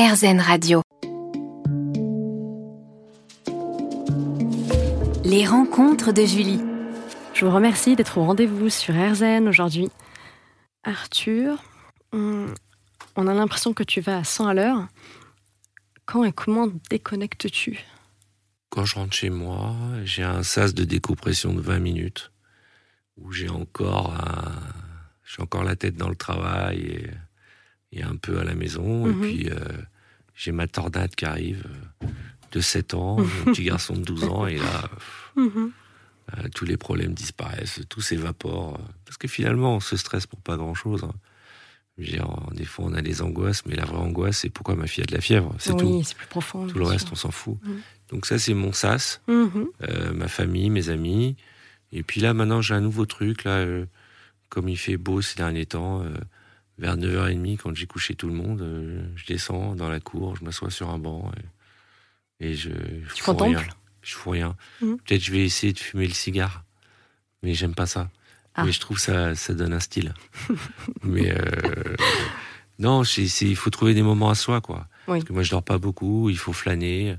RZN Radio. Les rencontres de Julie. Je vous remercie d'être au rendez-vous sur RZN aujourd'hui. Arthur, on a l'impression que tu vas à 100 à l'heure. Quand et comment déconnectes-tu? Quand je rentre chez moi, j'ai un sas de décompression de 20 minutes où j'ai encore, j'ai encore la tête dans le travail et, un peu à la maison. Et mhm. puis, euh, j'ai ma tornade qui arrive euh, de 7 ans, un petit garçon de 12 ans, et là, mhm. euh, tous les problèmes disparaissent, tout s'évapore. Parce que finalement, on se stresse pour pas grand-chose. Hein. Des fois, on a des angoisses, mais la vraie angoisse, c'est pourquoi ma fille a de la fièvre. C'est oui, c'est plus profond. Tout le reste, on s'en fout. Mhm. Donc ça, c'est mon sas, ma famille, mes amis. Et puis là, maintenant, j'ai un nouveau truc. Là, comme il fait beau ces derniers temps, vers 9h30, quand j'ai couché tout le monde, euh, je descends dans la cour, je m'assois sur un banc et, je, je tu contemples rien. Je fous rien. Mhm. Peut-être je vais essayer de fumer le cigare, mais j'aime pas ça. Ah. Mais je trouve ça, ça donne un style. mais euh, non, il faut trouver des moments à soi, quoi. Parce que moi, je dors pas beaucoup, il faut flâner.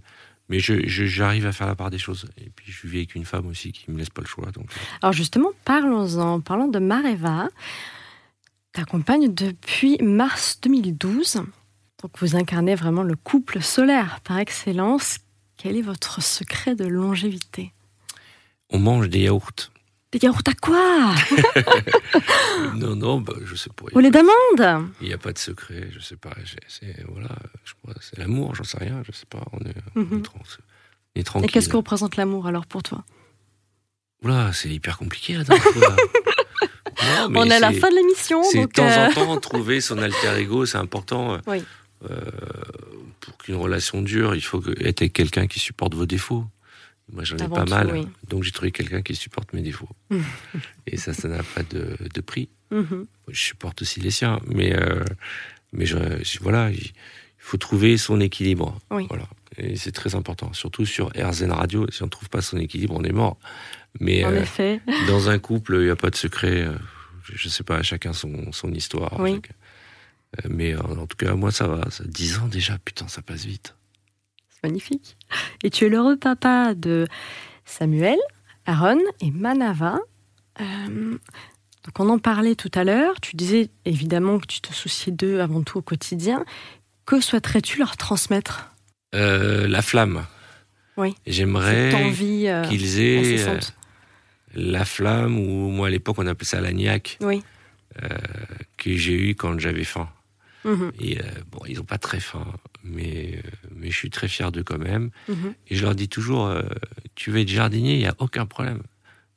Mais j'arrive je, j'arrive à faire la part des choses. Et puis, je vis avec une femme aussi qui me laisse pas le choix. Donc. Euh. Alors, justement, parlons-en. Parlons de Mareva t'accompagne depuis mars 2012. Donc vous incarnez vraiment le couple solaire par excellence. Quel est votre secret de longévité? On mange des yaourts. Des yaourts à quoi? Non, non, bah, je sais pas. Au lait d'amande Il n'y a pas de secret, je sais pas. C'est voilà, c'est l'amour, j'en sais rien, je sais pas. On est, on est, tranquille. Et qu'est-ce que représente l'amour alors pour toi? Oula, c'est hyper compliqué là. on est à la fin de l'émission. C'est de temps en euh, temps trouver son alter ego, c'est important. Euh, euh, pour qu'une relation dure, il faut être avec quelqu'un qui supporte vos défauts. Moi, j'en ai pas mal. Donc, j'ai trouvé quelqu'un qui supporte mes défauts. Et ça, ça n'a pas de, prix. Mhm. Je supporte aussi les siens. Mais, mais voilà, il faut trouver son équilibre. Voilà. Et c'est très important. Surtout sur RZN Radio. Si on ne trouve pas son équilibre, on est mort. Mais en effet. dans un couple, il n'y a pas de secret je sais pas, chacun son, son histoire. Euh, mais en, tout cas, moi, ça va. Ça, 10 ans déjà, putain, ça passe vite. C'est magnifique. Et tu es l'heureux papa de Samuel, Aaron et Manava. Euh, donc on en parlait tout à l'heure. Tu disais évidemment que tu te souciais d'eux avant tout au quotidien. Que souhaiterais-tu leur transmettre? Euh, La flamme. Oui. J'aimerais qu'ils aient la flamme, ou moi à l'époque on appelait ça la niaque, oui. Euh, que j'ai eu quand j'avais faim. Mhm. Et euh, bon, ils n'ont pas très faim, mais, euh, mais je suis très fier d'eux quand même. Mhm. Et je leur dis toujours, tu veux être jardinier, il n'y a aucun problème.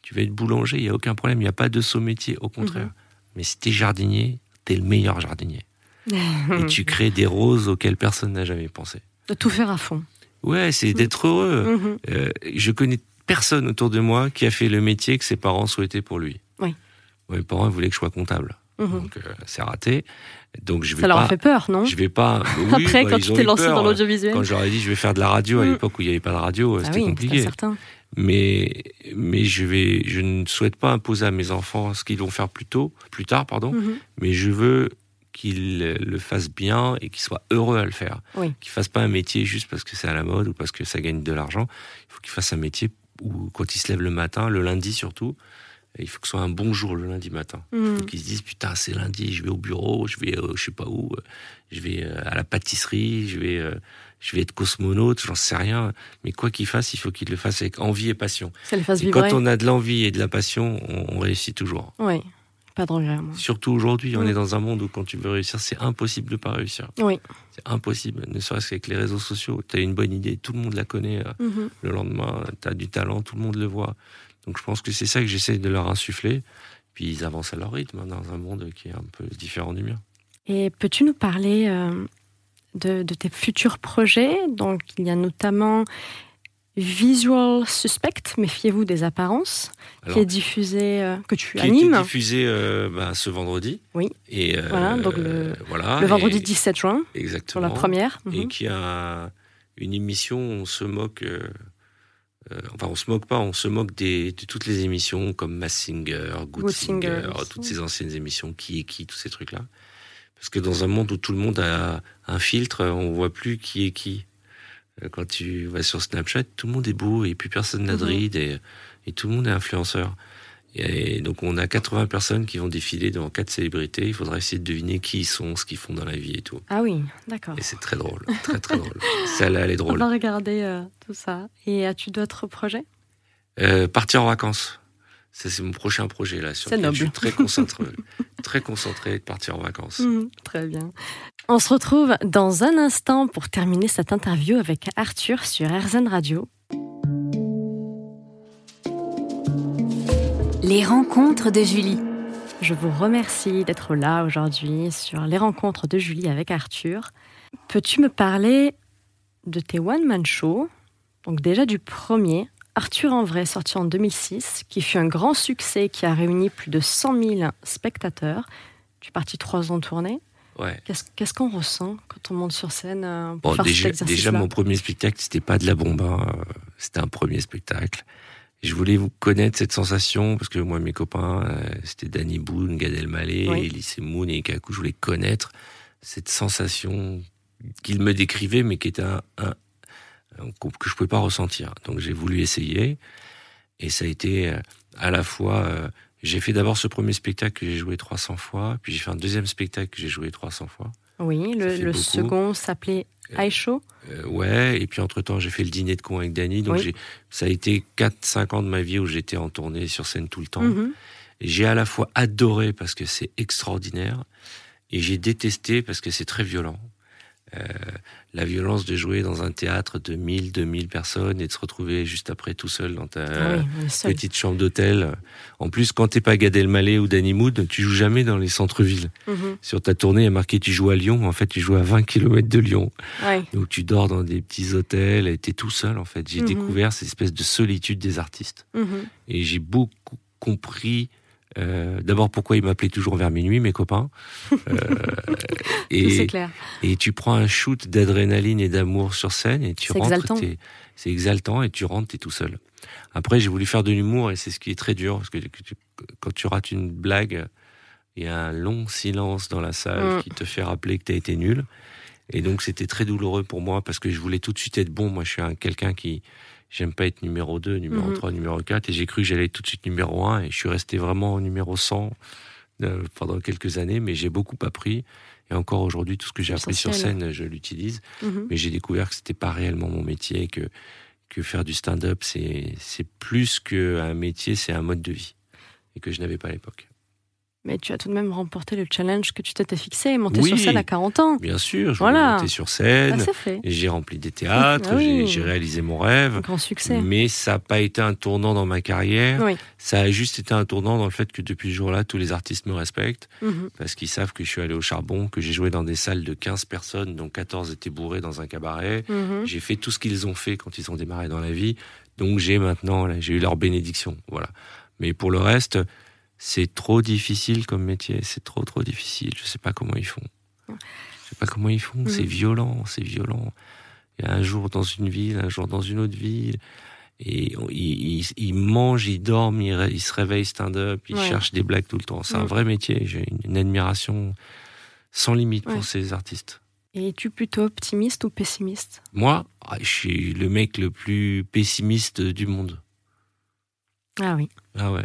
Tu veux être boulanger, il n'y a aucun problème. Il n'y a pas de saut métier, au contraire. Mhm. Mais si tu es jardinier, tu es le meilleur jardinier. Et tu crées des roses auxquelles personne n'a jamais pensé. De tout faire à fond. Ouais, c'est d'être heureux. je connais personne autour de moi qui a fait le métier que ses parents souhaitaient pour lui. Oui. Mes parents voulaient que je sois comptable. Mhm. Donc, euh, c'est raté. Donc, je vais Ça leur a fait peur, non Je vais pas. Après, bah, quand tu t'es lancé dans l'audiovisuel. Quand j'aurais dit je vais faire de la radio à mm. l'époque où il n'y avait pas de radio, ah c'était oui, compliqué. Certain. Mais, mais je vais, je ne souhaite pas imposer à mes enfants ce qu'ils vont faire plus tôt, plus tard, pardon. Mhm. Mais je veux qu'ils le fassent bien et qu'ils soient heureux à le faire. Oui. Qu'ils fassent pas un métier juste parce que c'est à la mode ou parce que ça gagne de l'argent. Il faut qu'ils fassent un métier ou quand ils se lèvent le matin, le lundi surtout, il faut que ce soit un bon jour le lundi matin. Mmh. Qu'ils se disent putain c'est lundi, je vais au bureau, je vais euh, je sais pas où, euh, je vais euh, à la pâtisserie, je vais je vais être cosmonaute, j'en sais rien. Mais quoi qu'il fasse, il faut qu'il le fasse avec envie et passion. Ça et quand on a de l'envie et de la passion, on, réussit toujours. Oui. Pas de regret. Surtout aujourd'hui, on mmh. est dans un monde où quand tu veux réussir, c'est impossible de pas réussir. Oui. C'est impossible, ne serait-ce qu'avec les réseaux sociaux. Tu as une bonne idée, tout le monde la connaît. Euh, mmh. Le lendemain, tu as du talent, tout le monde le voit. Donc je pense que c'est ça que j'essaie de leur insuffler. Puis ils avancent à leur rythme hein, dans un monde qui est un peu différent du mien. Et peux-tu nous parler euh, de, de, tes futurs projets? Donc il y a notamment Visual Suspect, méfiez-vous des apparences, qui est diffusé, euh, que tu qui animes. Qui est diffusé euh, bah, ce vendredi. Oui. Et euh, voilà, donc le, voilà, le vendredi 17 juin. Exactement. Pour la première. Et mhm. qui a une émission où on se moque. enfin, on se moque pas, on se moque des, de toutes les émissions comme Mass Singer, Good, Singer, toutes ces anciennes émissions, qui est qui, tous ces trucs-là Parce que dans un monde où tout le monde a un filtre, on voit plus qui est qui. Euh, quand tu vas sur Snapchat, tout le monde est beau et plus personne n'a de Mhm. rides et, et tout le monde est influenceur. Et donc on a 80 personnes qui vont défiler devant quatre célébrités. Il faudra essayer de deviner qui ils sont, ce qu'ils font dans la vie et tout. Ah oui, d'accord. Et c'est très drôle, très très drôle. Celle-là, elle est On drôle. va regarder euh, tout ça. Et as-tu d'autres projets? Euh, partir en vacances. Ça, c'est mon prochain projet là. Sur C'est lequel Je suis très concentré, très concentré de partir en vacances. Mhm, Très bien. On se retrouve dans un instant pour terminer cette interview avec Arthur sur RZN Radio. Les rencontres de Julie. Je vous remercie d'être là aujourd'hui sur les rencontres de Julie avec Arthur. Peux-tu me parler de tes one-man shows Donc déjà du premier, Arthur en vrai, sorti en 2006, qui fut un grand succès, qui a réuni plus de 100 000 spectateurs. Tu es parti trois ans tourner. Ouais. Qu'est-ce qu'on ressent quand on monte sur scène euh, pour Bon, faire cet déjà, exercice déjà, mon premier spectacle, c'était pas de la bombe. hein. C'était un premier spectacle. Je voulais vous connaître cette sensation parce que moi, mes copains, euh, c'était Danny Boone, Gad Elmaleh, Oui. Elise Moon et Kaku. Je voulais connaître cette sensation qu'ils me décrivaient, mais qui était un- que je pouvais pas ressentir. Donc, j'ai voulu essayer. Et ça a été euh, à la fois. euh, j'ai fait d'abord ce premier spectacle que j'ai joué 300 fois, puis j'ai fait un deuxième spectacle que j'ai joué 300 fois. Oui, le, second s'appelait Euh, iShow. Euh, ouais, et puis entre-temps, j'ai fait le dîner de con avec Dany. Donc, Oui. ça a été 4-5 ans de ma vie où j'étais en tournée sur scène tout le temps. Mhm. J'ai à la fois adoré parce que c'est extraordinaire, et j'ai détesté parce que c'est très violent. Euh, la violence de jouer dans un théâtre de 1000, 2000 personnes et de se retrouver juste après tout seul dans ta Ah oui, seul. petite chambre d'hôtel. En plus, quand t'es pas Gad Elmaleh ou Danny Mood, tu joues jamais dans les centres-villes. Mhm. Sur ta tournée, il y a marqué tu joues à Lyon, mais en fait, tu joues à 20 km de Lyon. Ouais. Donc tu dors dans des petits hôtels et t'es tout seul en fait. J'ai Mhm. découvert cette espèce de solitude des artistes. Mhm. Et j'ai beaucoup compris euh, d'abord pourquoi ils m'appelaient toujours vers minuit, mes copains. Euh, et, clair. et tu prends un shoot d'adrénaline et d'amour sur scène et tu rentres, c'est exaltant et tu rentres, t'es tout seul. Après, j'ai voulu faire de l'humour et c'est ce qui est très dur parce que tu- quand tu rates une blague, il y a un long silence dans la salle Mm. qui te fait rappeler que t'as été nul. Et donc, c'était très douloureux pour moi parce que je voulais tout de suite être bon. Moi, je suis un- quelqu'un qui, j'aime pas être numéro 2, numéro Mhm. 3, numéro 4 et j'ai cru que j'allais être tout de suite numéro 1 et je suis resté vraiment au numéro 100 euh, pendant quelques années, mais j'ai beaucoup appris. Et encore aujourd'hui, tout ce que j'ai appris sur scène, je l'utilise Mhm. mais j'ai découvert que c'était pas réellement mon métier, que que faire du stand-up c'est c'est plus qu'un métier, c'est un mode de vie et que je n'avais pas à l'époque. Mais tu as tout de même remporté le challenge que tu t'étais fixé, monter Oui. sur scène à 40 ans. Bien sûr, je Voilà. monter sur scène, et j'ai rempli des théâtres, Ah oui. j'ai- réalisé mon rêve, Un grand succès. mais ça n'a pas été un tournant dans ma carrière. Oui. Ça a juste été un tournant dans le fait que depuis ce jour-là, tous les artistes me respectent Mhm. parce qu'ils savent que je suis allé au charbon, que j'ai joué dans des salles de 15 personnes, dont 14 étaient bourrés dans un cabaret. Mhm. J'ai fait tout ce qu'ils ont fait quand ils ont démarré dans la vie. Donc j'ai maintenant, j'ai eu leur bénédiction. Voilà. Mais pour le reste, c'est trop difficile comme métier. C'est trop, trop difficile. Je sais pas comment ils font. Je sais pas comment ils font. C'est violent, c'est violent. Il y a un jour dans une ville, un jour dans une autre ville. Et ils, mangent, ils dorment, ils, se réveillent stand-up, ils Ouais. cherchent des blagues tout le temps. C'est un Mhm. vrai métier. J'ai une, une admiration sans limite Ouais. pour ces artistes. Et es-tu plutôt optimiste ou pessimiste? Moi, ah, je suis le mec le plus pessimiste du monde. Ah oui. Ah ouais.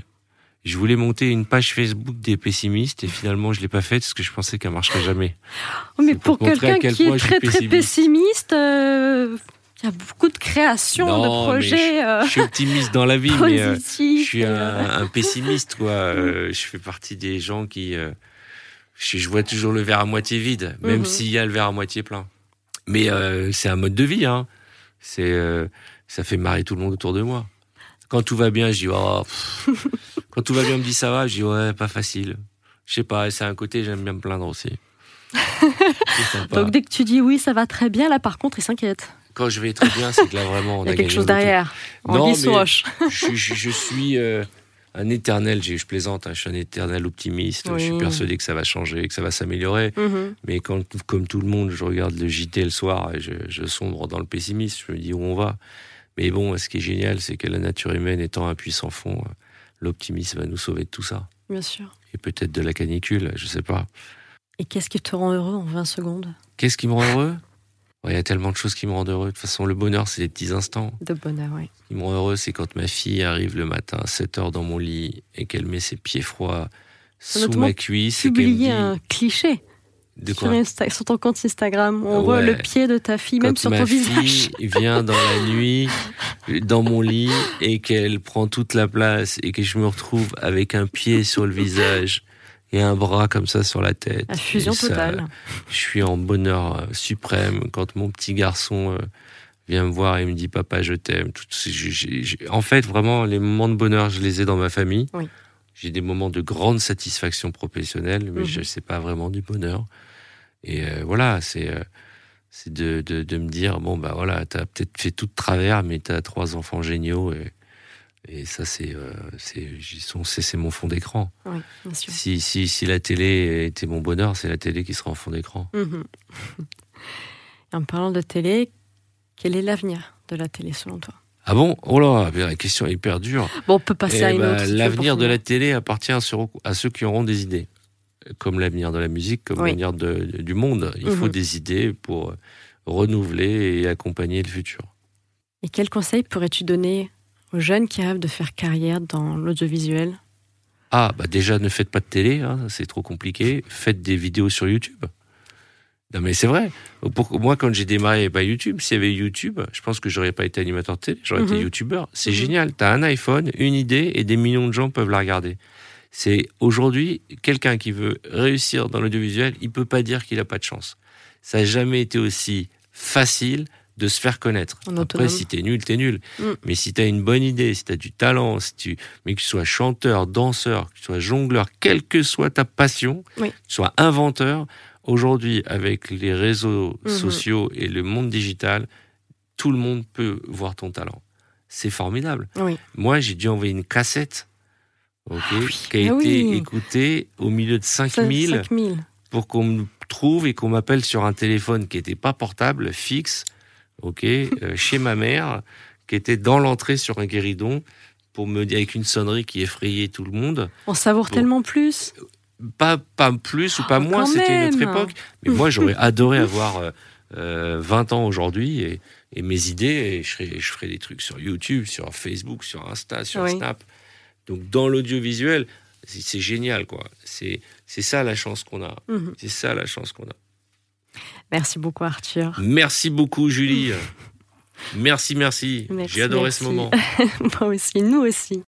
Je voulais monter une page Facebook des pessimistes et finalement je l'ai pas faite parce que je pensais qu'elle marcherait jamais. Oh, mais pour quelqu'un quel qui est très très pessimiste. euh, il y a beaucoup de créations, Non, de projets euh, Je suis optimiste dans la vie, mais euh, je suis un, un pessimiste quoi. Euh, je fais partie des gens qui, euh, je, je vois toujours le verre à moitié vide, même Mhm. s'il y a le verre à moitié plein. Mais c'est un mode de vie, hein. C'est, ça fait marrer tout le monde autour de moi. Quand tout va bien, je dis oh. pff. Quand tout va bien, on me dit ça va, je dis ouais, pas facile. Je sais pas, c'est un côté j'aime bien me plaindre aussi. Donc dès que tu dis oui, ça va très bien, là par contre, il s'inquiète. Quand je vais très bien, c'est que là vraiment on Il y a a quelque chose derrière. Non, Anguille sous mais- je, je- je suis euh, un éternel, je, je plaisante, hein, je suis un éternel optimiste. Je suis persuadé que ça va changer, que ça va s'améliorer. Mhm. Mais quand, comme tout le monde, je regarde le JT le soir et je, sombre dans le pessimisme, je me dis où on va. Mais bon, ce qui est génial, c'est que la nature humaine étant un puissant fond, l'optimisme va nous sauver de tout ça. Bien sûr. Et peut-être de la canicule, je sais pas. Et qu'est-ce qui te rend heureux en 20 secondes? Qu'est-ce qui me rend heureux? Il y a tellement de choses qui me rendent heureux. De toute façon, le bonheur, c'est les petits instants. De bonheur, oui. Ce qui me rend heureux, c'est quand ma fille arrive le matin à 7 heures dans mon lit et qu'elle met ses pieds froids sous ma cuisse. et me Publier dit, un cliché de sur, quoi Insta- sur ton compte Instagram. On Ouais. voit le pied de ta fille, même sur ma ton fille visage. vient dans la nuit dans mon lit et qu'elle prend toute la place et que je me retrouve avec un pied sur le visage et un bras comme ça sur la tête. La fusion ça, totale. Je suis en bonheur euh, suprême quand mon petit garçon euh, vient me voir et me dit papa je t'aime. En fait vraiment les moments de bonheur je les ai dans ma famille. Oui. J'ai des moments de grande satisfaction professionnelle mais Mhm. je sais pas vraiment du bonheur. Et euh, voilà c'est euh, c'est de, de, de me dire bon bah voilà t'as peut-être fait tout de travers mais t'as trois enfants géniaux et et ça c'est euh, c'est mon fond d'écran. Oui. Si, si, si la télé était mon bonheur, c'est la télé qui sera en fond d'écran. Mhm. Et en parlant de télé, quel est l'avenir de la télé selon toi? Ah bon? Oh là, la question est hyper dure. Bon, on peut passer Eh à une ben, autre. L'avenir de la télé appartient à ceux qui auront des idées. Comme l'avenir de la musique, comme Oui. l'avenir du monde. Il Mhm. faut des idées pour renouveler et accompagner le futur. Et quel conseil pourrais-tu donner aux jeunes qui rêvent de faire carrière dans l'audiovisuel? Ah, bah déjà, ne faites pas de télé, hein, c'est trop compliqué. Faites des vidéos sur YouTube. Non, mais c'est vrai. Pour, moi, quand j'ai démarré, pas YouTube. S'il y avait YouTube, je pense que j'aurais pas été animateur de télé, j'aurais été Mhm. YouTubeur. C'est Mhm. génial. Tu as un iPhone, une idée, et des millions de gens peuvent la regarder. C'est aujourd'hui, quelqu'un qui veut réussir dans l'audiovisuel, il peut pas dire qu'il a pas de chance. Ça n'a jamais été aussi facile de se faire connaître. En Après, autonome. si t'es nul, t'es nul. Mm. Mais si t'as une bonne idée, si t'as du talent, si tu, mais que tu sois chanteur, danseur, que tu sois jongleur, quelle que soit ta passion, Oui. que tu sois inventeur, aujourd'hui, avec les réseaux Mhm. sociaux et le monde digital, tout le monde peut voir ton talent. C'est formidable. Oui. Moi, j'ai dû envoyer une cassette, Ah oui. qui a Ah été oui. écoutée au milieu de 5000 5000. pour qu'on me trouve et qu'on m'appelle sur un téléphone qui n'était pas portable, fixe, ok, euh, chez ma mère, qui était dans l'entrée sur un guéridon, pour me dire avec une sonnerie qui effrayait tout le monde. On savoure tellement plus. Pas, pas plus ou pas Oh, moins, c'était une autre époque. Mais moi, j'aurais adoré avoir euh, euh, 20 ans aujourd'hui et, et mes idées, et je, ferais, je ferais des trucs sur YouTube, sur Facebook, sur Insta, sur Oui. Snap. Donc, dans l'audiovisuel, c'est génial, quoi. C'est c'est ça la chance qu'on a. Mhm. C'est ça la chance qu'on a. Merci beaucoup, Arthur. Merci beaucoup, Julie. Merci, merci. Merci, J'ai adoré merci. ce moment. Moi aussi, nous aussi.